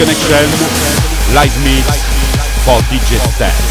Connection, live mix for DJ Steph.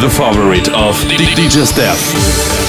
The, favorite of DJ Steph.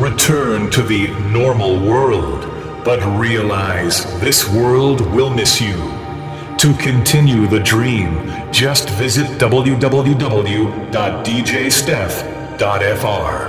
Return to the normal world, but realize this world will miss you. To continue the dream, just visit www.djsteph.fr.